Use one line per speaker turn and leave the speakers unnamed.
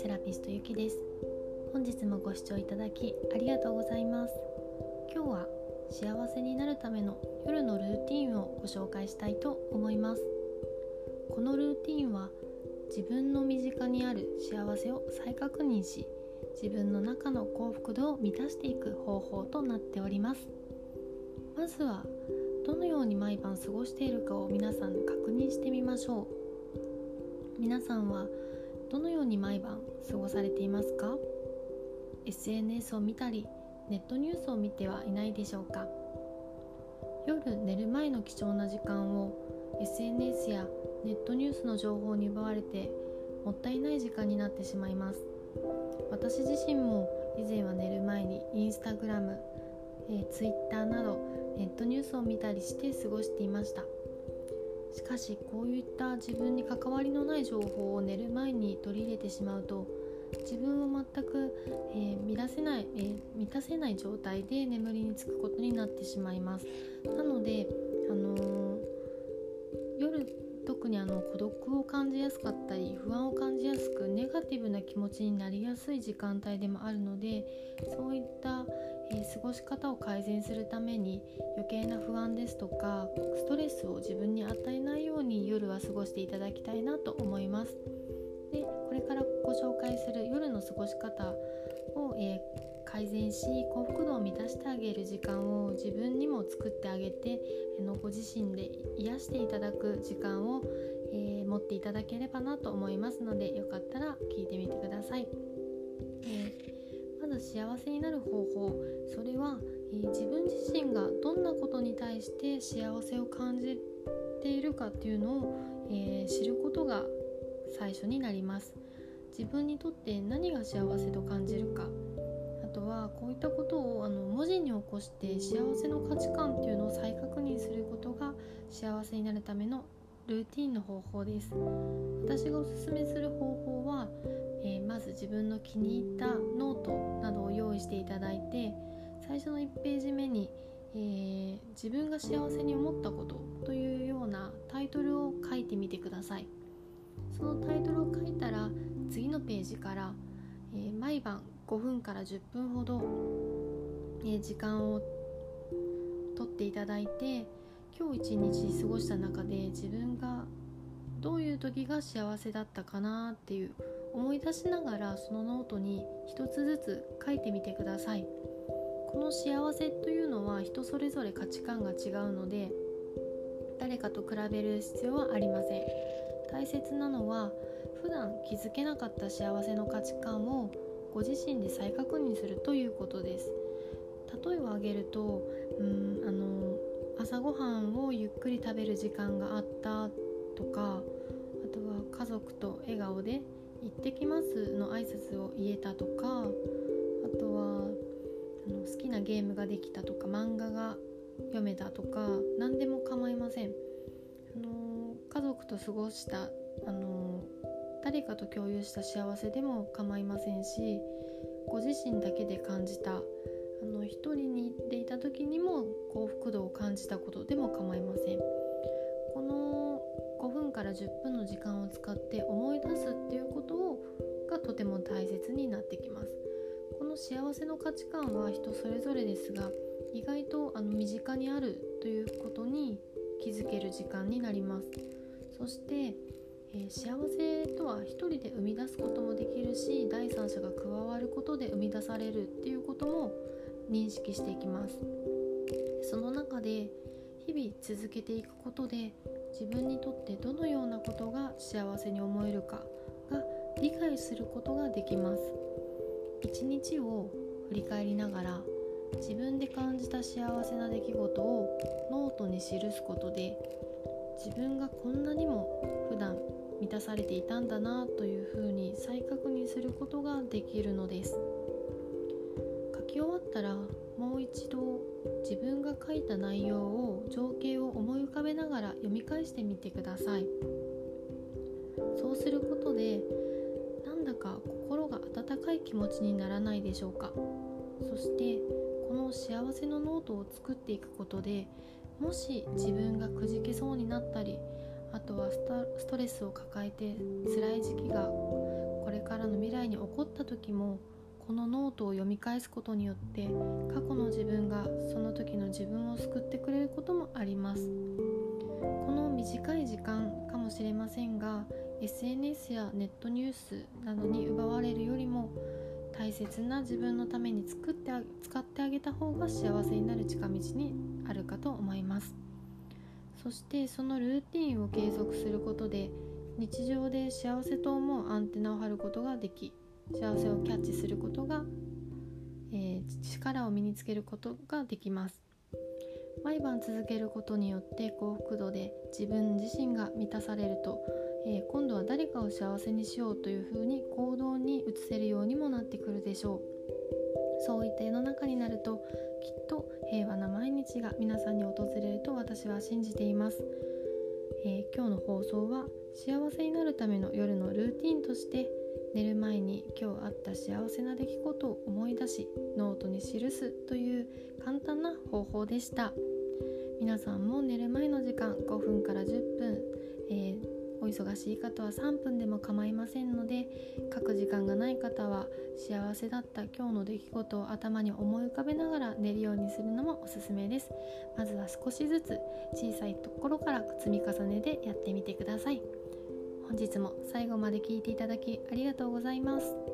セラピストゆきです。本日もご視聴いただきありがとうございます。今日は幸せになるための夜のルーティンをご紹介したいと思います。このルーティンは自分の身近にある幸せを再確認し自分の中の幸福度を満たしていく方法となっております。まずはどのように毎晩過ごしているかを皆さん確認してみましょう。皆さんはどのように毎晩過ごされていますか？SNS を見たりネットニュースを見てはいないでしょうか？夜寝る前の貴重な時間を SNS やネットニュースの情報に奪われてもったいない時間になってしまいます。私自身も以前は寝る前にインスタグラム、えー、ツイッターなどネットニュースを見たりして過ごしていました。しかしこういった自分に関わりのない情報を寝る前に取り入れてしまうと自分を全く、えー、乱せない、えー、満たせない状態で眠りにつくことになってしまいます。なので、あのー、夜特にあの孤独を感じやすかったり不安を感じやすくネガティブな気持ちになりやすい時間帯でもあるのでそういった、えー、過ごし方を改善するために余計な不安ですとかストレスを自分に与えないように夜は過ごしていただきたいなと思います。でこれからご紹介する夜の過ごし方を、えー、改善し幸福度を満たしてあげる時間を自分にも作ってあげてあのご自身で癒していただく時間を、えー、持っていただければなと思いますのでよかったら聞いてみてください。幸せになる方法。それは、えー、自分自身がどんなことに対して幸せを感じているかっていうのを、え知ることが最初になります。自分にとって何が幸せと感じるか。あとはこういったことをあの文字に起こして幸せの価値観っていうのを再確認することが幸せになるためのルーティンの方法です。私がおすすめする方法は、えー、まず自分の気に入ったノートなどを用意していただいて最初の1ページ目に、えー、自分が幸せに思ったことというようなタイトルを書いてみてください。そのタイトルを書いたら次のページから、えー、毎晩5分から10分ほど、え、時間をとっていただいて今日一日過ごした中で自分がどういう時が幸せだったかなっていう思い出しながらそのノートに一つずつ書いてみてください。この幸せというのは人それぞれ価値観が違うので誰かと比べる必要はありません。大切なのは普段気づけなかった幸せの価値観をご自身で再確認するということです。例えを挙げるとうんあの朝ごはんをゆっくり食べる時間があったとかあとは家族と笑顔で「行ってきます」の挨拶を言えたとかあとはあの好きなゲームができたとか漫画が読めたとか何でも構いません。あの家族と過ごしたあの誰かと共有した幸せでも構いませんしご自身だけで感じたあの一人にでいた時にも幸福度を感じたことでも構いません10分の時間を使って思い出すっていうことをがとても大切になってきます。この幸せの価値観は人それぞれですが意外とあの身近にあるということに気づける時間になります。そして、えー、幸せとは一人で生み出すこともできるし第三者が加わることで生み出されるっていうことも認識していきます。その中で日々続けていくことで自分にとってどのようなことが幸せに思えるかが理解することができます。一日を振り返りながら自分で感じた幸せな出来事をノートに記すことで自分がこんなにも普段満たされていたんだなというふうに再確認することができるのです。書き終わったらもう一度自分が書いた内容を情景を思い浮かべながら読み返してみてください。そうすることでなんだか心が温かい気持ちにならないでしょうか。そしてこの幸せのノートを作っていくことでもし自分がくじけそうになったりあとはストレスを抱えて辛い時期がこれれからの未来に起こった時もこのノートを読み返すことによって過去の自分がその時の自分を救ってくれることもあります。この短い時間かもしれませんが SNS やネットニュースなどに奪われるよりも大切な自分のために作って使ってあげた方が幸せになる近道にあるかと思います。そしてそのルーティンを継続することで日常で幸せと思うアンテナを張ることができ幸せをキャッチすることが、えー、力を身につけることができます。毎晩続けることによって幸福度で自分自身が満たされると、えー、今度は誰かを幸せにしようというふうに行動に移せるようにもなってくるでしょう。そういった世の中になるときっと平和な毎日が皆さんに訪れると私は信じています、えー、今日の放送は幸せになるための夜のルーティンとして寝る前に今日あった幸せな出来事を思い出しノートに記すという簡単な方法でした。皆さんも寝る前の時間5分から10分、えー、お忙しい方は3分でも構いませんので書く時間がない方は幸せだった今日の出来事を頭に思い浮かべながら寝るようにするのもおすすめです。まずは少しずつ小さいところから積み重ねでやってみてください。本日も最後まで聴いていただきありがとうございます。